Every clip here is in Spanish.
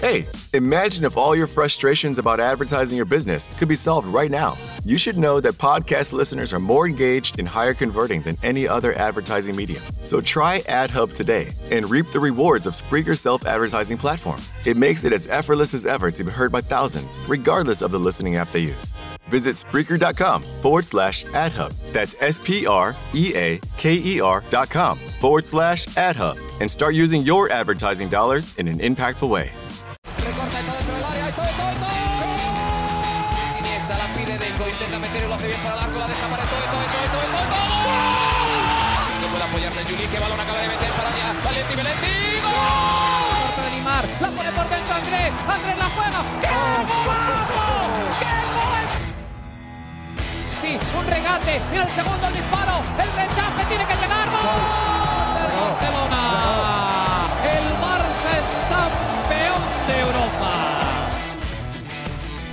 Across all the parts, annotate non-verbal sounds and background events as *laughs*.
Hey, imagine if all your frustrations about advertising your business could be solved right now. You should know that podcast listeners are more engaged and higher converting than any other advertising medium. So try AdHub today and reap the rewards of Spreaker's self advertising platform. It makes it as effortless as ever to be heard by thousands, regardless of the listening app they use. Visit Spreaker.com forward slash AdHub. That's S P R E A K E R dot com forward slash AdHub and start using your advertising dollars in an impactful way. Regate, y el segundo disparo, el rechace tiene que llegar. ¡Gol! Del Barcelona. El Barça es campeón de Europa.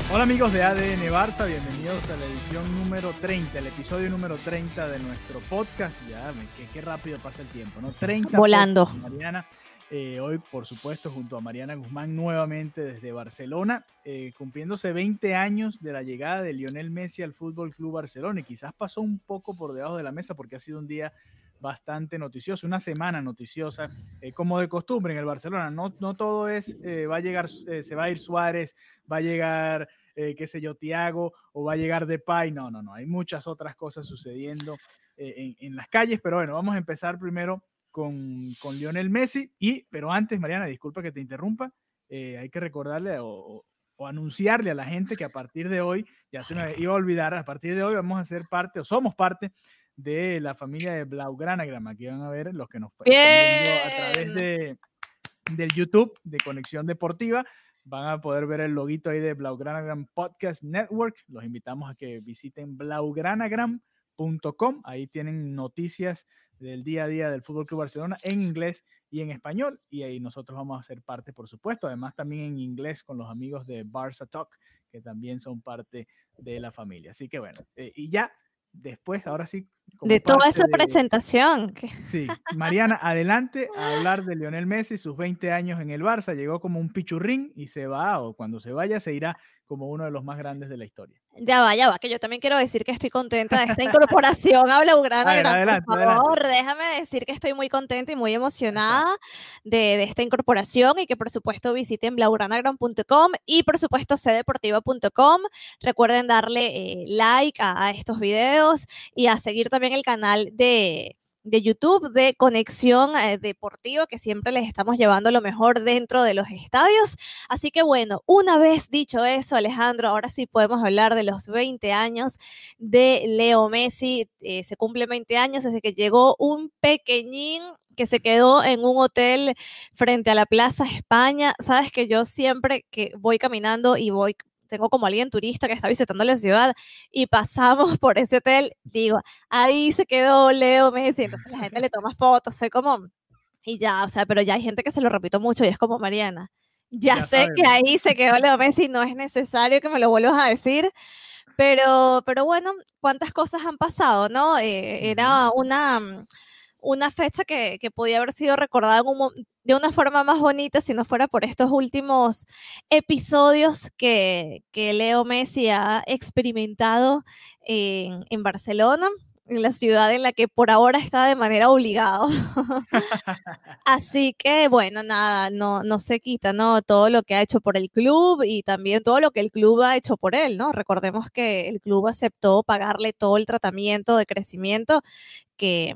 Hola amigos de ADN Barça, bienvenidos a la edición número 30, el episodio número 30 de nuestro podcast. Ya, qué, qué rápido pasa el tiempo, ¿no? 30 Volando. podcasts, Mariana. Eh, hoy, por supuesto, junto a Mariana Guzmán nuevamente desde Barcelona, eh, cumpliéndose 20 años de la llegada de Lionel Messi al Fútbol Club Barcelona. Y quizás pasó un poco por debajo de la mesa porque ha sido un día bastante noticioso, una semana noticiosa, eh, como de costumbre en el Barcelona. No, no todo es, va a llegar, se va a ir Suárez, va a llegar, qué sé yo, Tiago o va a llegar Depay. No, no, no. Hay muchas otras cosas sucediendo en, en las calles, pero bueno, vamos a empezar primero con, con Lionel Messi. Y, pero antes, Mariana, disculpa que te interrumpa, eh, hay que recordarle o, o- o anunciarle a la gente que a partir de hoy, ya se me iba a olvidar, a partir de hoy vamos a ser parte, o somos parte de la familia de Blaugranagram. Aquí van a ver los que nos viendo a través Bien. de, del YouTube de Conexión Deportiva. Van a poder ver el loguito ahí de Blaugranagram Podcast Network. Los invitamos a que visiten blaugranagram.com. Ahí tienen noticias del día a día del Fútbol Club Barcelona en inglés y en español. Y ahí nosotros vamos a ser parte, por supuesto. Además, también en inglés con los amigos de Barça Talk, que también son parte de la familia. Así que bueno, eh, y ya después, ahora sí. De toda esa de- presentación. Sí, *laughs* Mariana, adelante a hablar de Lionel Messi, sus 20 años en el Barça, llegó como un pichurrín y se va, o cuando se vaya, se irá como uno de los más grandes de la historia. Ya va, ya va, que yo también quiero decir que estoy contenta de esta incorporación a Blaugrana. Gran, adelante, por adelante. favor, déjame decir que estoy muy contenta y muy emocionada de, de esta incorporación y que por supuesto visiten blaugranagram.com y por supuesto cdeportiva.com. Recuerden darle eh, like a, a estos videos y a seguir también el canal de de YouTube de Conexión eh, Deportiva, que siempre les estamos llevando lo mejor dentro de los estadios. Así que bueno, una vez dicho eso, Alejandro, ahora sí podemos hablar de los 20 años de Leo Messi. Eh, se cumplen 20 años desde que llegó un pequeñín que se quedó en un hotel frente a la Plaza España. Sabes que yo siempre que voy caminando y voy tengo como alguien turista que está visitando la ciudad y pasamos *laughs* por ese hotel, digo, ahí se quedó Leo Messi, entonces la gente le toma fotos, soy como, y ya, o sea, pero ya hay gente que se lo repito mucho y es como Mariana, *laughs* ya, Ya sé que sabemos. ahí se quedó Leo Messi, no es necesario que me lo vuelvas a decir, pero, pero bueno, cuántas cosas han pasado, ¿no? Eh, era una, mm, una fecha que, que podía haber sido recordada un de una forma más bonita si no fuera por estos últimos episodios que, que Leo Messi ha experimentado en, en Barcelona, en la ciudad en la que por ahora está de manera obligada. *laughs* Así que, bueno, nada, no, no se quita, ¿no? Todo lo que ha hecho por el club y también todo lo que el club ha hecho por él, ¿no? Recordemos que el club aceptó pagarle todo el tratamiento de crecimiento que,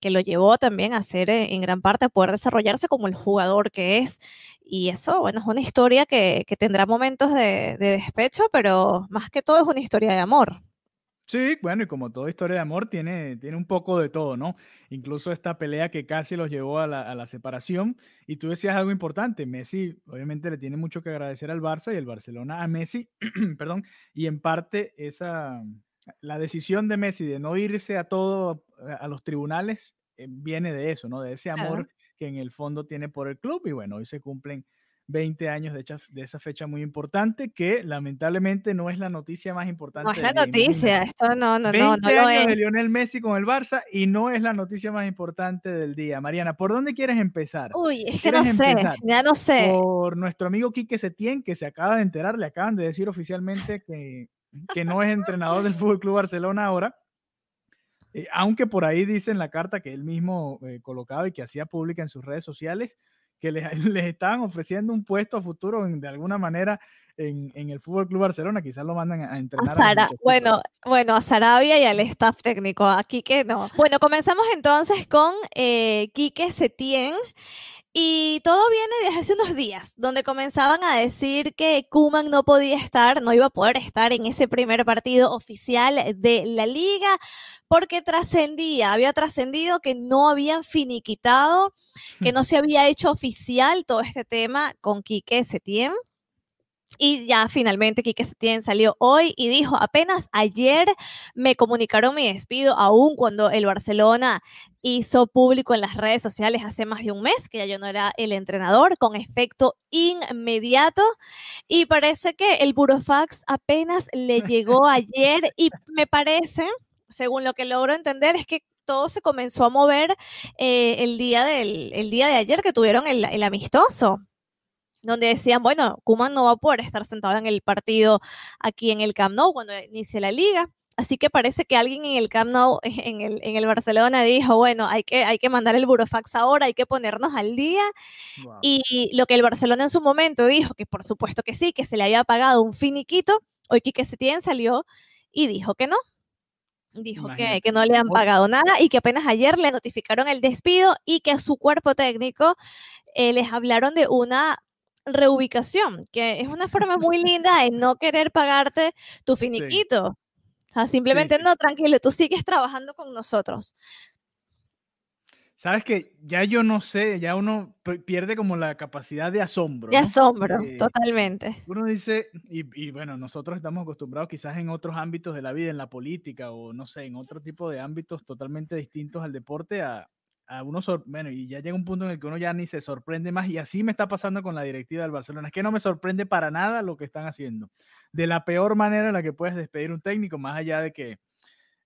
que lo llevó también a ser eh, en gran parte a poder desarrollarse como el jugador que es. Y eso, bueno, es una historia que, que tendrá momentos de, de despecho, pero más que todo es una historia de amor. Sí, bueno, y como toda historia de amor, tiene, tiene un poco de todo, ¿no? Incluso esta pelea que casi los llevó a la, a la separación. Y tú decías algo importante, Messi obviamente le tiene mucho que agradecer al Barça y el Barcelona a Messi, *clears throat* perdón, y en parte esa, la decisión de Messi de no irse a todo, a los tribunales, eh, viene de eso, ¿no? De ese Claro. amor que en el fondo tiene por el club y bueno, hoy se cumplen 20 años de, de, esa fecha muy importante, que lamentablemente no es la noticia más importante. No es la noticia, esto no, no, 20 no, no lo años es. de Lionel Messi con el Barça y no es la noticia más importante del día. Mariana, ¿por dónde quieres empezar? Uy, es que no sé, empezar? ya no sé. Por nuestro amigo Quique Setién, que se acaba de enterar, le acaban de decir oficialmente que, que no es entrenador del Fútbol Club Barcelona ahora. Eh, aunque por ahí dice en la carta que él mismo eh, colocaba y que hacía pública en sus redes sociales, que les, *laughs* les, estaban ofreciendo un puesto a futuro en, de alguna manera en, en, el Fútbol Club Barcelona, quizás lo mandan a entrenar. A Sara, a bueno, bueno, a Sarabia y al staff técnico, a Quique no. Bueno, comenzamos entonces con eh, Quique Setién. Y todo viene desde hace unos días, donde comenzaban a decir que Kuman no podía estar, no iba a poder estar en ese primer partido oficial de la liga, porque trascendía, había trascendido que no habían finiquitado, que no se había hecho oficial todo este tema con Quique Setién. Y ya finalmente Quique Setién salió hoy y dijo, apenas ayer me comunicaron mi despido, aún cuando el Barcelona hizo público en las redes sociales hace más de un mes que ya yo no era el entrenador, con efecto inmediato. Y parece que el burofax apenas le llegó *laughs* ayer y me parece, según lo que logro entender, es que todo se comenzó a mover eh, el, día del, el día de ayer que tuvieron el, el amistoso donde decían, bueno, Kuman no va a poder estar sentado en el partido aquí en el Camp Nou cuando inicie la liga. Así que parece que alguien en el Camp Nou, *laughs* en el, en el Barcelona, dijo, bueno, hay que, hay que mandar el burofax ahora, hay que ponernos al día. Wow. Y lo que el Barcelona en su momento dijo, que por supuesto que sí, que se le había pagado un finiquito, hoy Quique Setién salió y dijo que no. Dijo que, que, no le han pagado nada y que apenas ayer le notificaron el despido y que su cuerpo técnico eh, les hablaron de una reubicación, que es una forma muy *laughs* linda de no querer pagarte tu finiquito. Sí. O sea, simplemente sí, sí. no, tranquilo, tú sigues trabajando con nosotros. Sabes que ya yo no sé, ya uno pierde como la capacidad de asombro. De ¿no? asombro, eh, totalmente. Uno dice, y, y, bueno, nosotros estamos acostumbrados quizás en otros ámbitos de la vida, en la política o no sé, en otro tipo de ámbitos totalmente distintos al deporte, a, a uno, bueno, y ya llega un punto en el que uno ya ni se sorprende más, y así me está pasando con la directiva del Barcelona. Es que no me sorprende para nada lo que están haciendo. De la peor manera en la que puedes despedir un técnico, más allá de que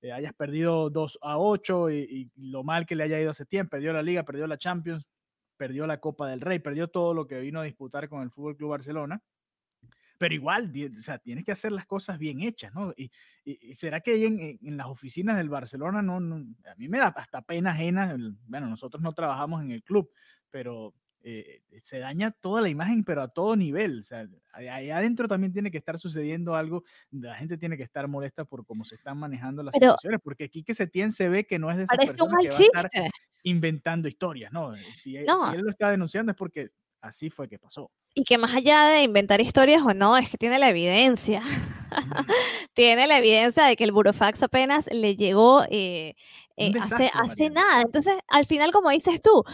eh, hayas perdido 2 a 8 y, lo mal que le haya ido hace tiempo, perdió la Liga, perdió la Champions, perdió la Copa del Rey, perdió todo lo que vino a disputar con el Fútbol Club Barcelona. Pero igual, o sea, tienes que hacer las cosas bien hechas, ¿no? Y, y, y será que en, en, las oficinas del Barcelona no, no, a mí me da hasta pena ajena. Bueno, nosotros no trabajamos en el club, pero eh, se daña toda la imagen, pero a todo nivel. O sea, allá adentro también tiene que estar sucediendo algo. La gente tiene que estar molesta por cómo se están manejando las pero, situaciones, porque aquí que Setién se ve que no es de esa parece persona un mal que va a estar inventando historias, ¿no? Si, No. si él lo está denunciando es porque así fue que pasó. Y que más allá de inventar historias o no, es que tiene la evidencia. *laughs* tiene la evidencia de que el burofax apenas le llegó eh, eh, hace, desastre, hace Mariana. nada. Entonces, al final, como dices tú,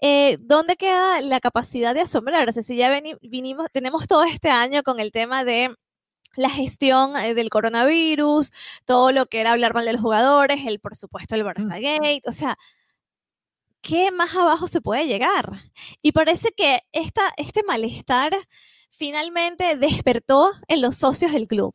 eh, ¿dónde queda la capacidad de asombrarse? Si ya veni- vinimos, tenemos todo este año con el tema de la gestión eh, del coronavirus, todo lo que era hablar mal de los jugadores, el por supuesto el Barça Gate, o sea, ¿qué más abajo se puede llegar? Y parece que esta, este malestar finalmente despertó en los socios del club,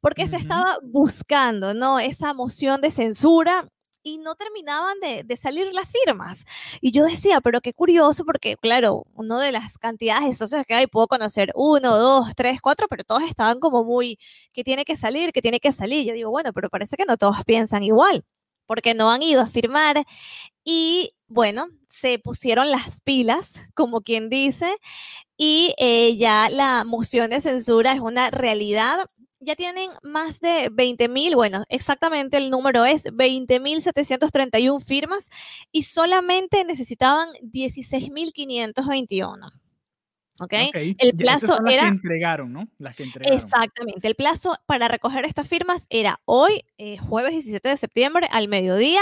porque se Ujú. estaba buscando, ¿no? Esa moción de censura y no terminaban de, de salir las firmas. Y yo decía, pero qué curioso, porque claro, uno de las cantidades de socios que hay, puedo conocer uno, dos, tres, cuatro, pero todos estaban como muy, que tiene que salir, que tiene que salir. Yo digo, bueno, pero parece que no todos piensan igual, porque no han ido a firmar. Y bueno, se pusieron las pilas, como quien dice, y eh, ya la moción de censura es una realidad. Ya tienen más de 20 mil, bueno, exactamente el número es 20 mil 731 firmas y solamente necesitaban 16 mil 521. ¿Ok? Ok, El esas plazo son las era- que entregaron, ¿no? Las que entregaron. Exactamente. El plazo para recoger estas firmas era hoy, eh, jueves 17 de septiembre, al mediodía,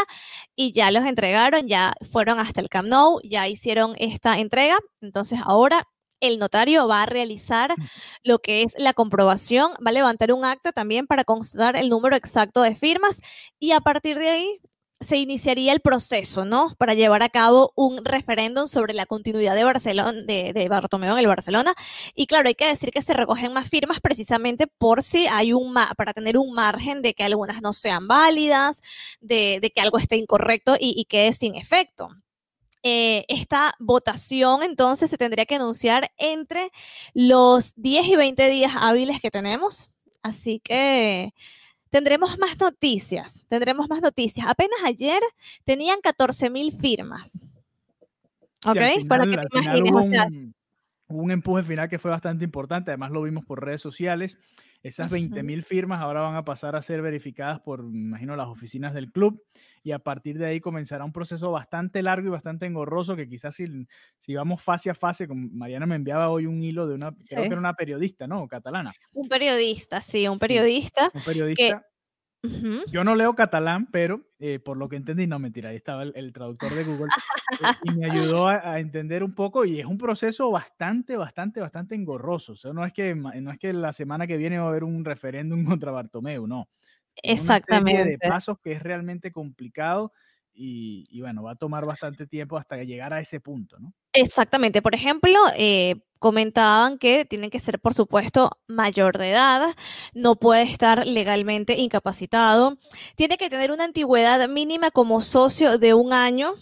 y ya los entregaron, ya fueron hasta el Camp Nou, ya hicieron esta entrega. Entonces ahora el notario va a realizar lo que es la comprobación, va a levantar un acta también para constatar el número exacto de firmas y a partir de ahí se iniciaría el proceso, ¿no? Para llevar a cabo un referéndum sobre la continuidad de Barcelona, de, de, Bartomeu en el Barcelona. Y claro, hay que decir que se recogen más firmas precisamente por si hay un, para tener un margen de que algunas no sean válidas, de, que algo esté incorrecto y, y quede sin efecto. Eh, esta votación entonces se tendría que anunciar entre los 10 y 20 días hábiles que tenemos. Así que tendremos más noticias, tendremos más noticias. Apenas ayer tenían 14 mil firmas. ¿Ok? Sí, Para que te imagines. Un, o sea, un empuje final que fue bastante importante, además lo vimos por redes sociales. Esas 20 mil firmas ahora van a pasar a ser verificadas por, me imagino, las oficinas del club y a partir de ahí comenzará un proceso bastante largo y bastante engorroso que quizás si, si vamos fase a fase, como Mariana me enviaba hoy un hilo de una, sí. creo que era una periodista, ¿no? Catalana. Un periodista, sí, un periodista. Sí, un periodista. Que, Uh -huh. Yo no leo catalán, pero eh, por lo que entendí, no mentira, ahí estaba el, el traductor de Google eh, y me ayudó a, a, entender un poco y es un proceso bastante, bastante, bastante engorroso. O sea, no es que, no es que la semana que viene va a haber un referéndum *laughs* contra Bartomeu, no. Exactamente. Una serie de pasos que es realmente complicado y, y, bueno, va a tomar bastante tiempo hasta llegar a ese punto, ¿no? Exactamente. Por ejemplo, eh, comentaban que tienen que ser, por supuesto, mayor de edad, no puede estar legalmente incapacitado, tiene que tener una antigüedad mínima como socio de un año,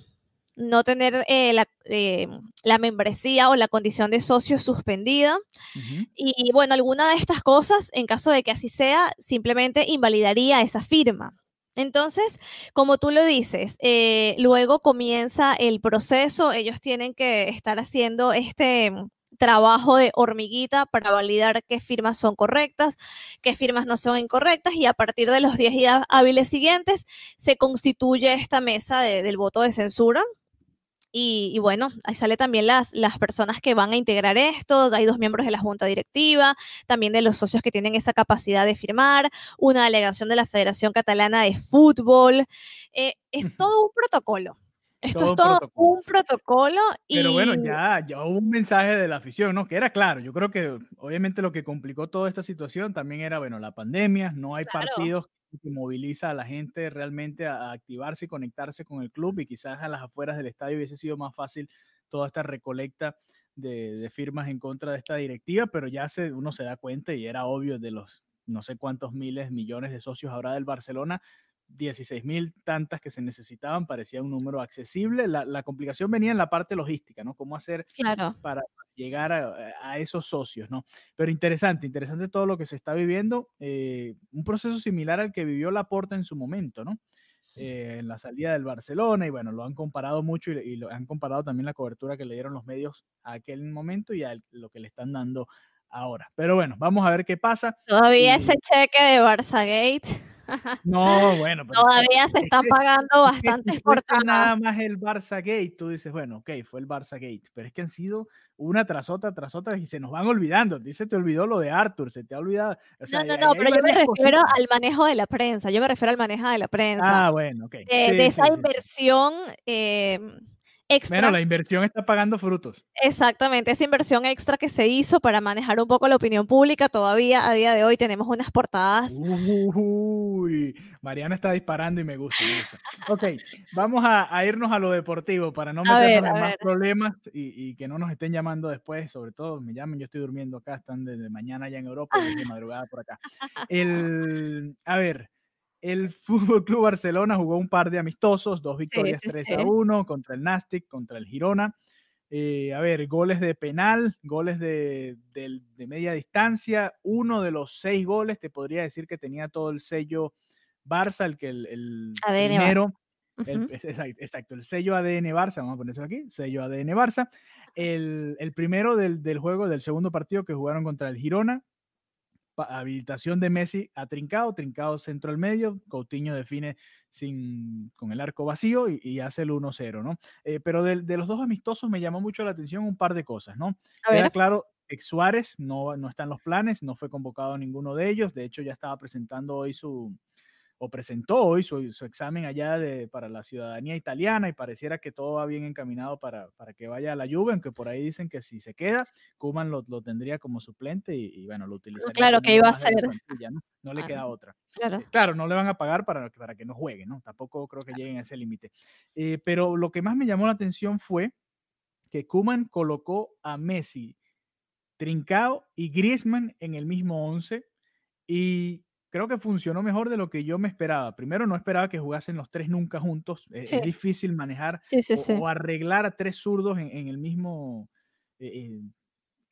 no tener eh, la, eh, la, membresía o la condición de socio suspendida. Uh -huh. Y bueno, alguna de estas cosas, en caso de que así sea, simplemente invalidaría esa firma. Entonces, como tú lo dices, eh, luego comienza el proceso, ellos tienen que estar haciendo este trabajo de hormiguita para validar qué firmas son correctas, qué firmas no son incorrectas y a partir de los 10 días hábiles siguientes se constituye esta mesa de, del voto de censura, y, y, bueno, ahí sale también las, las personas que van a integrar esto. Hay dos miembros de la junta directiva, también de los socios que tienen esa capacidad de firmar, una delegación de la Federación Catalana de Fútbol. Eh, es todo un protocolo. Esto todo es todo protocolo. un protocolo. Y... Pero bueno, ya, ya hubo un mensaje de la afición, ¿no? Que era claro. Yo creo que obviamente lo que complicó toda esta situación también era, bueno, la pandemia, no hay claro. partidos que moviliza a la gente realmente a, activarse y conectarse con el club y quizás a las afueras del estadio hubiese sido más fácil toda esta recolecta de, de firmas en contra de esta directiva, pero ya se, uno se da cuenta y era obvio de los no sé cuántos miles, millones de socios ahora del Barcelona, 16 mil tantas que se necesitaban, parecía un número accesible. La, la, complicación venía en la parte logística, ¿no? ¿Cómo hacer claro. para llegar a, a, esos socios, ¿no? Pero interesante, interesante todo lo que se está viviendo. Eh, un proceso similar al que vivió Laporta en su momento, ¿no? Eh, en la salida del Barcelona y bueno, lo han comparado mucho y, y, lo han comparado también la cobertura que le dieron los medios a aquel momento y a lo que le están dando ahora. Pero bueno, vamos a ver qué pasa. Todavía y... ese cheque de Barça Gate. *laughs* No, bueno. Pero Todavía se están pagando bastante si fortunas. Nada más el Barça Gate, tú dices, bueno, ok, fue el Barça Gate, pero es que han sido una tras otra, tras otra, y se nos van olvidando. Dice, te olvidó lo de Arthur, se te ha olvidado. O sea, no, no, no, pero yo me refiero cositas. al manejo de la prensa, yo me refiero al manejo de la prensa. Ah, bueno, ok. De, sí, de esa sí, inversión. Sí. Eh, extra. Bueno, la inversión está pagando frutos. Exactamente, esa inversión extra que se hizo para manejar un poco la opinión pública, todavía a día de hoy tenemos unas portadas. Uy, Mariana está disparando y me gusta. Me gusta. Ok, vamos a, a, irnos a lo deportivo para no meternos ver, en más ver. problemas y, y, que no nos estén llamando después, sobre todo me llamen, yo estoy durmiendo acá, están desde mañana ya en Europa y de madrugada por acá. *laughs* El, a ver, el Fútbol Club Barcelona jugó un par de amistosos, dos victorias sí, sí, 3 sí. a 1 contra el Nastic, contra el Girona. Eh, a ver, goles de penal, goles de, de, de, media distancia. Uno de los seis goles, te podría decir que tenía todo el sello Barça, el que el, el primero. Uh -huh. el, exacto, exacto, el sello ADN Barça, vamos a ponerlo aquí, sello ADN Barça. El, el primero del, del, juego, del segundo partido que jugaron contra el Girona, habilitación de Messi a Trincado, Trincado centro al medio, Coutinho define sin, con el arco vacío y, y hace el 1-0, ¿no? Eh, pero de, de, los dos amistosos me llamó mucho la atención un par de cosas, ¿no? Era claro, ex Suárez no, no está en los planes, no fue convocado a ninguno de ellos, de hecho ya estaba presentando hoy su, o presentó hoy su, examen allá de, para la ciudadanía italiana y pareciera que todo va bien encaminado para, para que vaya a la Juve, aunque por ahí dicen que si se queda, Kuman lo, lo tendría como suplente y, bueno, lo utilizaría. Claro, que iba a ser. ¿no? le queda otra. Claro. Eh, claro. no le van a pagar para, para que no juegue, ¿no? Tampoco creo que lleguen a ese límite. Eh, pero lo que más me llamó la atención fue que Kuman colocó a Messi, Trincao y Griezmann en el mismo 11 y creo que funcionó mejor de lo que yo me esperaba. Primero, no esperaba que jugasen los tres nunca juntos. E, es, difícil manejar o, arreglar a tres zurdos en, el mismo eh,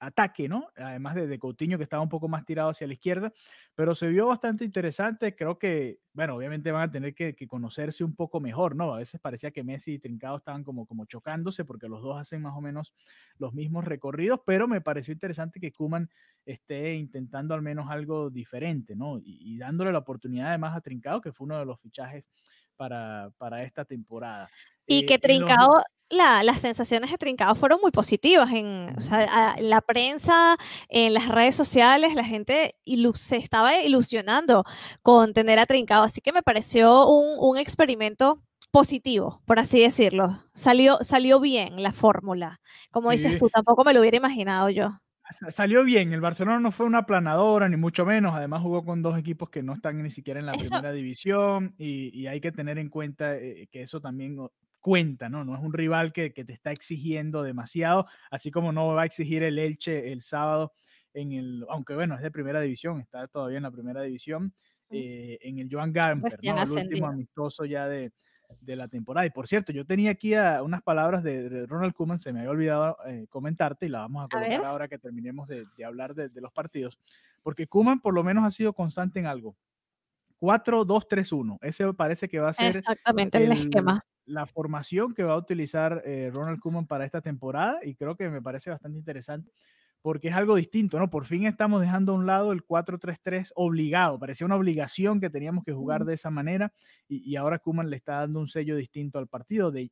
ataque, ¿no? Además de, de, Coutinho, que estaba un poco más tirado hacia la izquierda, pero se vio bastante interesante. Creo que, bueno, obviamente van a tener que, conocerse un poco mejor, ¿no? A veces parecía que Messi y Trincado estaban como, como chocándose porque los dos hacen más o menos los mismos recorridos, pero me pareció interesante que Kuman esté intentando al menos algo diferente, ¿no? Y, dándole la oportunidad además a Trincado, que fue uno de los fichajes para, para esta temporada. Y que eh, Trincado las sensaciones de Trincado fueron muy positivas. En, la prensa, en las redes sociales, la gente se estaba ilusionando con tener a Trincado. Así que me pareció un, experimento positivo, por así decirlo. Salió, salió bien la fórmula. Como dices tú, tampoco me lo hubiera imaginado yo. Salió bien, el Barcelona no fue una planadora, ni mucho menos. Además, jugó con dos equipos que no están ni siquiera en la primera división y, hay que tener en cuenta eh, que eso también cuenta, ¿no? No es un rival que, te está exigiendo demasiado, así como no va a exigir el Elche el sábado en el, aunque bueno, es de primera división, está todavía en la primera división, eh, en el Joan Gamper, ¿no? el último amistoso ya de, la temporada. Y por cierto, yo tenía aquí unas palabras de, Ronald Koeman, se me había olvidado eh, comentarte y la vamos a colocar ahora que terminemos de, hablar de, los partidos, porque Koeman por lo menos ha sido constante en algo. 4-2-3-1. Ese parece que va a ser exactamente el esquema la formación que va a utilizar eh, Ronald Koeman para esta temporada y creo que me parece bastante interesante porque es algo distinto, ¿no? Por fin estamos dejando a un lado el 4-3-3 obligado, parecía una obligación que teníamos que jugar de esa manera y, ahora Kuman le está dando un sello distinto al partido, de,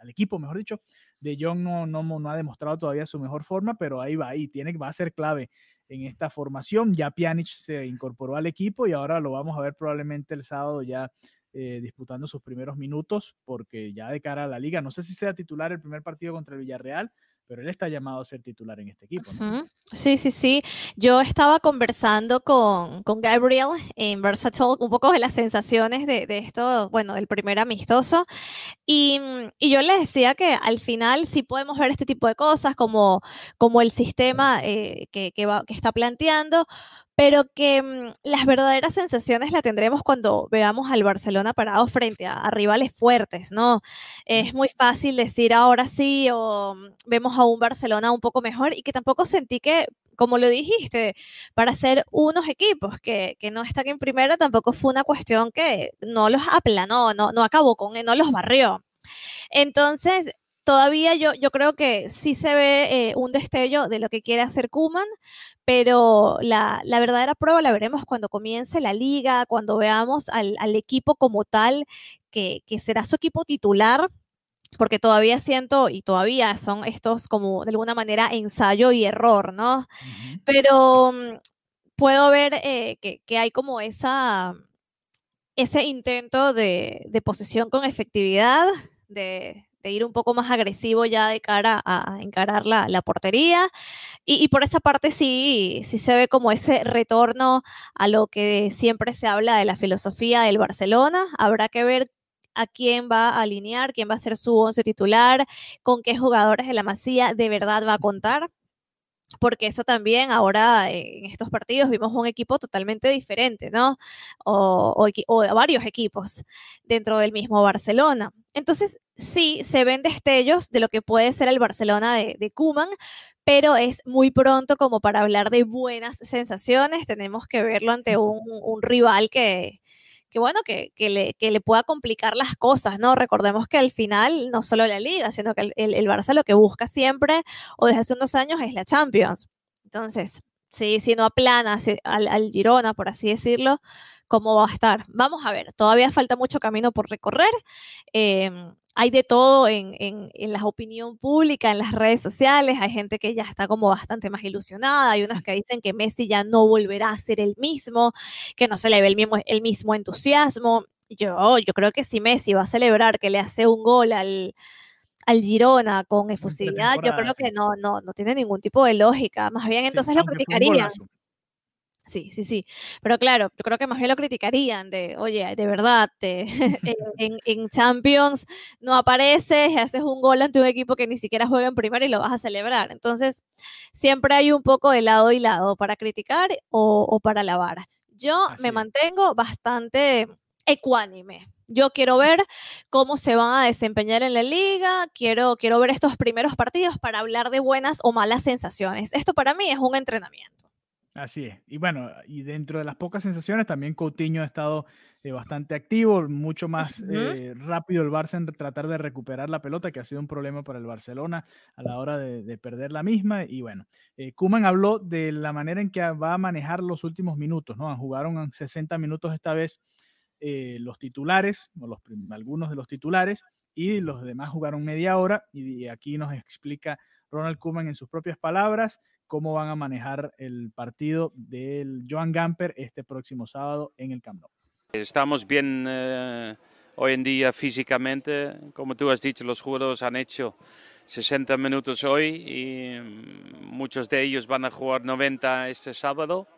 al equipo, mejor dicho. De Jong no, no, no, ha demostrado todavía su mejor forma, pero ahí va, ahí tiene, va a ser clave en esta formación. Ya Pjanic se incorporó al equipo y ahora lo vamos a ver probablemente el sábado ya eh, disputando sus primeros minutos, porque ya de cara a la liga, no sé si sea titular el primer partido contra el Villarreal, pero él está llamado a ser titular en este equipo. Sí, sí, sí. Yo estaba conversando con, con Gabriel en Versatalk un poco de las sensaciones de, de esto, bueno, del primer amistoso, y, y, yo le decía que al final sí podemos ver este tipo de cosas como, como el sistema eh, que, que, va, que está planteando, pero que mm, las verdaderas sensaciones las tendremos cuando veamos al Barcelona parado frente a, rivales fuertes, ¿no? Es muy fácil decir ahora sí o mm, vemos a un Barcelona un poco mejor y que tampoco sentí que, como lo dijiste, para ser unos equipos que, que no están en primera tampoco fue una cuestión que no los aplanó, no, no acabó con, no los barrió. Entonces, todavía yo, yo creo que sí se ve eh, un destello de lo que quiere hacer Kuman, pero la, verdadera prueba la veremos cuando comience la liga, cuando veamos al, equipo como tal, que, será su equipo titular, porque todavía siento y todavía son estos como de alguna manera ensayo y error, ¿no? Pero mm, puedo ver eh, que, hay como esa, ese intento de, de posesión con efectividad, de, ir un poco más agresivo ya de cara a encarar la, la portería. Y, por esa parte sí, sí se ve como ese retorno a lo que siempre se habla de la filosofía del Barcelona. Habrá que ver a quién va a alinear, quién va a ser su once titular, con qué jugadores de la Masía de verdad va a contar porque eso también ahora en estos partidos vimos un equipo totalmente diferente, ¿no? O, varios equipos dentro del mismo Barcelona. Entonces, sí, se ven destellos de lo que puede ser el Barcelona de, de Kuman, pero es muy pronto como para hablar de buenas sensaciones. Tenemos que verlo ante un rival que, que bueno, que, le, le, pueda complicar las cosas, ¿no? Recordemos que al final, no solo la liga, sino que el, el, Barça lo que busca siempre, o desde hace unos años, es la Champions. Entonces, sí, si no aplana al, al Girona, por así decirlo, ¿cómo va a estar? Vamos a ver, todavía falta mucho camino por recorrer. Em, hay de todo en, en, en, la opinión pública, en las redes sociales. Hay gente que ya está como bastante más ilusionada. Hay unos que dicen que Messi ya no volverá a ser el mismo, que no se le ve el mismo, el mismo entusiasmo. Yo, yo creo que si Messi va a celebrar que le hace un gol al, al Girona con efusividad, yo creo que no, no, no tiene ningún tipo de lógica. Más bien entonces lo criticarían. Sí, sí, sí. Pero claro, yo creo que más bien lo criticarían de, oye, de verdad, te, *laughs* *laughs* en, en, Champions no apareces, haces un gol ante un equipo que ni siquiera juega en primera y lo vas a celebrar. Entonces, siempre hay un poco de lado y lado para criticar o, o para alabar. Yo me mantengo bastante ecuánime. Yo quiero ver cómo se van a desempeñar en la liga, quiero, quiero ver estos primeros partidos para hablar de buenas o malas sensaciones. Esto para mí es un entrenamiento. Así es. Y bueno, y dentro de las pocas sensaciones, también Coutinho ha estado eh, bastante activo, mucho más eh, rápido el Barça en tratar de recuperar la pelota, que ha sido un problema para el Barcelona a la hora de, perder la misma. Y bueno, eh, Kuman habló de la manera en que va a manejar los últimos minutos, ¿no? Jugaron 60 minutos esta vez eh, los titulares, o los, algunos de los titulares, y los demás jugaron media hora. Y aquí nos explica Ronald Koeman en sus propias palabras cómo van a manejar el partido del Joan Gamper este próximo sábado en el Camp Nou. Estamos bien eh, hoy en día físicamente, como tú has dicho, los jugadores han hecho 60 minutos hoy y mm, muchos de ellos van a jugar 90 este sábado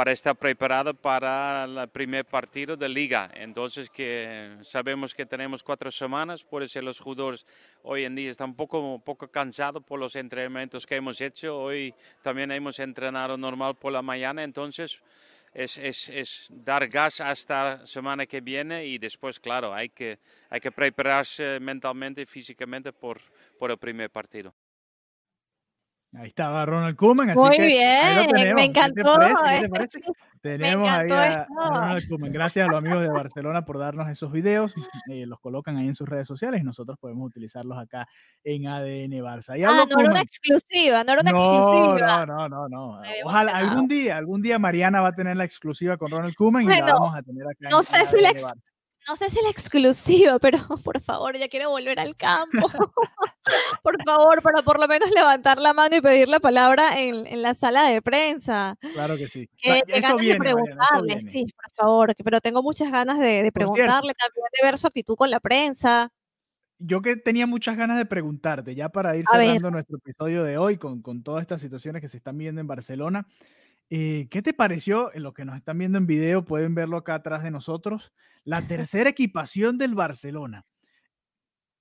para estar preparado para el primer partido de liga. Entonces que sabemos que tenemos cuatro semanas, por eso los jugadores hoy en día están un poco, un poco cansados por los entrenamientos que hemos hecho. Hoy también hemos entrenado normal por la mañana, entonces es, es, es dar gas hasta la semana que viene y después, claro, hay que, hay que prepararse mentalmente y físicamente por, por el primer partido. Ahí estaba Ronald Koeman, así Muy que bien, me encantó. *laughs* Tenemos ahí a, Ronald Koeman. Gracias a los amigos de Barcelona por darnos esos videos. Eh, los colocan ahí en sus redes sociales y nosotros podemos utilizarlos acá en ADN Barça. ah, no era una exclusiva, no era una exclusiva. No, no, no, no. Ojalá algún día, algún día Mariana va a tener la exclusiva con Ronald Koeman y la vamos a tener acá. No sé si la no sé si la exclusiva, pero *laughs* por favor, ya quiero volver al campo. *laughs* por favor, para por lo menos levantar la mano y pedir la palabra en, en la sala de prensa. Claro que sí. Que, eso viene, de preguntarle, sí, por favor. Pero tengo muchas ganas de, de preguntarle también, de ver su actitud con la prensa. Yo que tenía muchas ganas de preguntarte, ya para ir cerrando nuestro episodio de hoy con, con todas estas situaciones que se están viendo en Barcelona. Eh, ¿Qué te pareció? En lo que nos están viendo en video, pueden verlo acá atrás de nosotros, la *laughs* tercera equipación del Barcelona.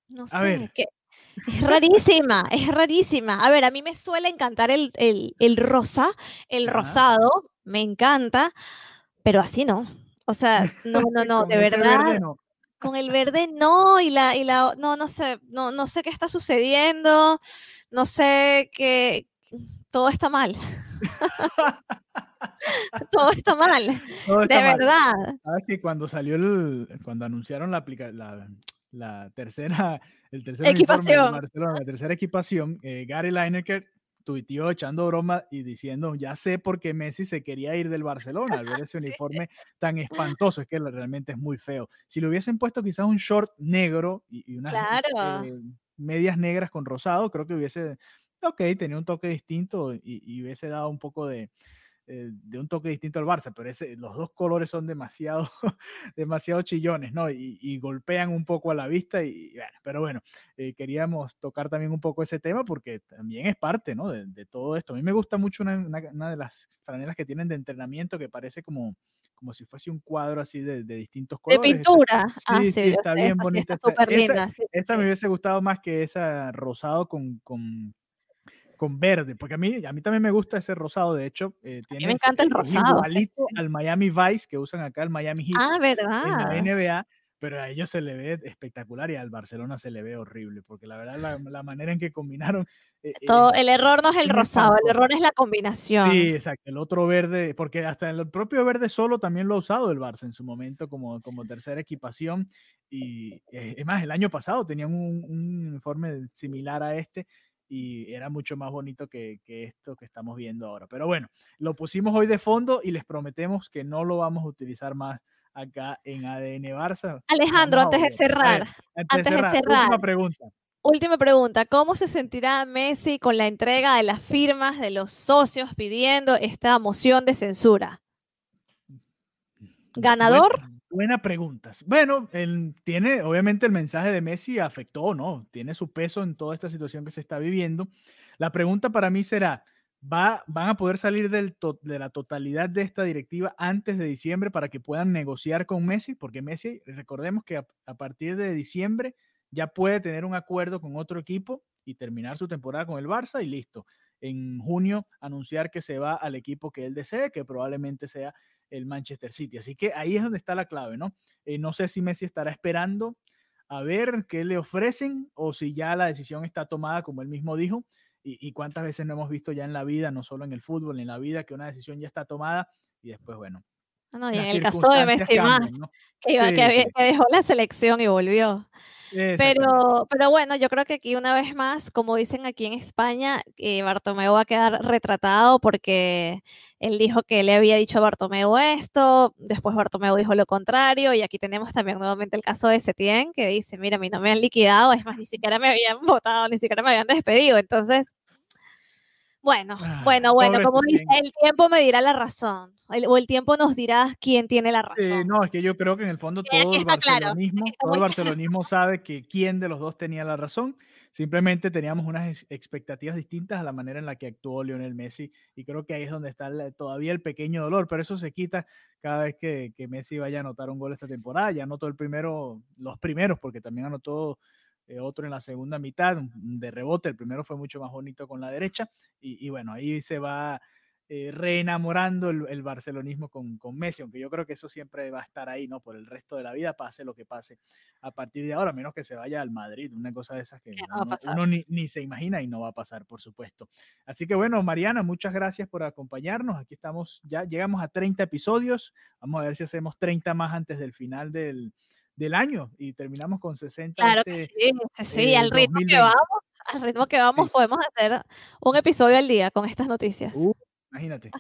No sé, *laughs* es rarísima, es rarísima. A ver, a mí me suele encantar el, el, rosa, el rosado, me encanta, pero así no. O sea, no, no, no, de verdad. Con el verde no, y la, y la, no, no sé, no, no sé qué está sucediendo, no sé qué, todo está mal. *laughs* Todo está mal. de verdad. Sabes que cuando salió el, cuando anunciaron la, la, la tercera, el tercer equipación, la tercera equipación, eh, Gary Lineker tuiteó echando broma y diciendo, ya sé por qué Messi se quería ir del Barcelona al ver *laughs* ese uniforme tan espantoso, es que realmente es muy feo. Si le hubiesen puesto quizás un short negro y, unas eh, medias negras con rosado, creo que hubiese ok, tenía un toque distinto y, hubiese dado un poco de, eh, de, un toque distinto al Barça, pero ese, los dos colores son demasiado, *laughs* demasiado chillones, ¿no? Y, golpean un poco a la vista, y, bueno, pero bueno, eh, queríamos tocar también un poco ese tema porque también es parte, ¿no? De, todo esto. A mí me gusta mucho una, una, de las franelas que tienen de entrenamiento que parece como como si fuese un cuadro así de, de distintos colores. De pintura. Sí, ah, sí, está bien bonita. Esa, esa, me hubiese gustado más que esa rosado con, con con verde, porque a mí, a mí también me gusta ese rosado, de hecho. Eh, tiene me encanta el rosado. Igualito al Miami Vice que usan acá, el Miami Heat. Ah, ¿verdad? En la NBA, pero a ellos se le ve espectacular y al Barcelona se le ve horrible, porque la verdad la, la manera en que combinaron... Eh, Todo, el error no es el rosado, el error es la combinación. Sí, exacto, el otro verde, porque hasta el propio verde solo también lo ha usado el Barça en su momento como, como tercera equipación, y eh, es más, el año pasado tenían un, un uniforme similar a este, y era mucho más bonito que, esto que estamos viendo ahora. Pero bueno, lo pusimos hoy de fondo y les prometemos que no lo vamos a utilizar más acá en ADN Barça. Alejandro, antes de ver, cerrar, antes, antes de Última cerrar. pregunta. última pregunta, ¿cómo se sentirá Messi con la entrega de las firmas de los socios pidiendo esta moción de censura? ¿Ganador? Buena pregunta. Bueno, él tiene, obviamente el mensaje de Messi afectó, ¿no? Tiene su peso en toda esta situación que se está viviendo. La pregunta para mí será, ¿va, ¿van a poder salir del de la totalidad de esta directiva antes de diciembre para que puedan negociar con Messi? Porque Messi, recordemos que a, a partir de diciembre ya puede tener un acuerdo con otro equipo y terminar su temporada con el Barça y listo. En junio anunciar que se va al equipo que él desee, que probablemente sea el Manchester City. Así que ahí es donde está la clave, ¿no? Eh, no sé si Messi estará esperando a ver qué le ofrecen o si ya la decisión está tomada, como él mismo dijo, y, y cuántas veces no hemos visto ya en la vida, no solo en el fútbol, en la vida, que una decisión ya está tomada y después, bueno. Ah, no, y en el caso de Messi cambian, más, ¿no? *laughs* que, iba- Sí, que había- sí. que dejó la selección y volvió. Pero, pero bueno, yo creo que aquí una vez más, como dicen aquí en España, eh, Bartomeu va a quedar retratado porque él dijo que le había dicho a Bartomeu esto, después Bartomeu dijo lo contrario, y aquí tenemos también nuevamente el caso de Setién, que dice, mira, a mí no me han liquidado, es más, ni siquiera me habían *laughs* votado, ni siquiera me habían despedido, entonces, bueno, bueno, bueno, como dice, el tiempo me dirá la razón, el- o el tiempo nos dirá quién tiene la Sí, razón. no, es que yo creo que en el fondo todo el claro, barcelonismo, todo el barcelonismo sabe que quién de los dos tenía la razón. Simplemente teníamos unas ex- expectativas distintas a la manera en la que actuó Lionel Messi y creo que ahí es donde está todavía el pequeño dolor, pero eso se quita cada vez que, que Messi vaya a anotar un gol esta temporada. Ya anotó el primero, los primeros, porque también anotó eh, otro en la segunda mitad de rebote. El primero fue mucho más bonito con la derecha y, y bueno, ahí se va eh, reenamorando el, el barcelonismo con, con Messi, aunque yo creo que eso siempre va a estar ahí, ¿no? Por el resto de la vida, pase lo que pase a partir de ahora, a menos que se vaya al Madrid, una cosa de esas que no uno ni, ni se imagina y no va a pasar, por supuesto. Así que bueno, Mariana, muchas gracias por acompañarnos. Aquí estamos, ya llegamos a 30 episodios. Vamos a ver si hacemos 30 más antes del final del, del año y terminamos con 60. Claro que este, sí, sí, sí, eh, al ritmo que 2020. vamos, al ritmo que vamos Sí. podemos hacer un episodio al día con estas noticias. Uh, imagínate.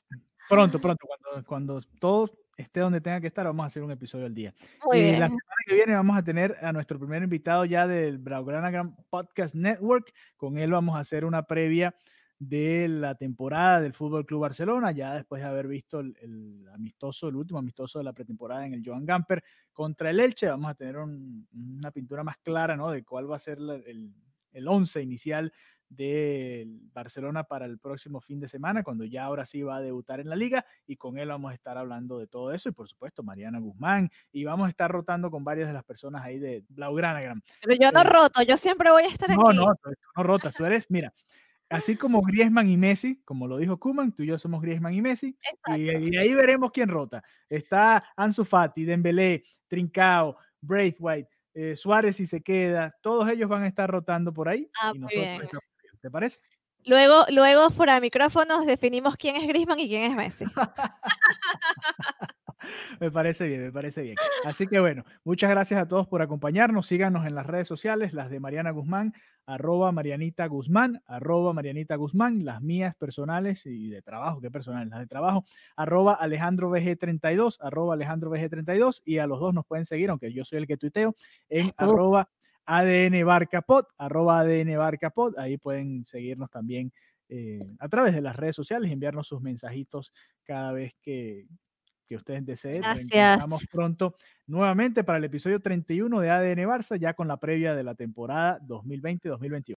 Pronto, pronto, cuando, cuando todo esté donde tenga que estar, vamos a hacer un episodio al día. Muy y bien. la semana que viene vamos a tener a nuestro primer invitado ya del Blaugrana Podcast Network. Con él vamos a hacer una previa de la temporada del Fútbol Club Barcelona, ya después de haber visto el, el amistoso, el último amistoso de la pretemporada en el Joan Gamper contra el Elche. Vamos a tener un- una pintura más clara ¿no? de cuál va a ser la- el, el once inicial del Barcelona para el próximo fin de semana, cuando ya ahora sí va a debutar en la liga y con él vamos a estar hablando de todo eso y por supuesto Mariana Guzmán y vamos a estar rotando con varias de las personas ahí de Blaugranagram. Pero yo no eh, roto, yo siempre voy a estar No, aquí. no, tú no rotas, tú eres, mira, así como Griezmann y Messi, como lo dijo Kuman, tú y yo somos Griezmann y Messi y, y ahí veremos quién rota. Está Ansu Fati, Dembélé, Trincao, Braithwaite, eh, Suárez si se queda, todos ellos van a estar rotando por ahí Ah, y nosotros bien. estamos. ¿Te parece? Luego, luego fuera de micrófonos definimos quién es Griezmann y quién es Messi. *laughs* *laughs* Me parece bien, me parece bien. Así que bueno, muchas gracias a todos por acompañarnos. Síganos en las redes sociales, las de Mariana Guzmán, arroba Marianita Guzmán, arroba Marianita Guzmán, las mías personales y de trabajo, ¿qué personales? Las de trabajo, arroba Alejandro VG32, arroba Alejandro VG32 y a los dos nos pueden seguir, aunque yo soy el que tuiteo, en arroba ADN Barcapod, arroba ADN Barcapod, ahí pueden seguirnos también eh, a través de las redes sociales y enviarnos sus mensajitos cada vez que, que ustedes deseen. Nos Gracias. encontramos pronto nuevamente para el episodio 31 de ADN Barça, ya con la previa de la temporada 2020-2021.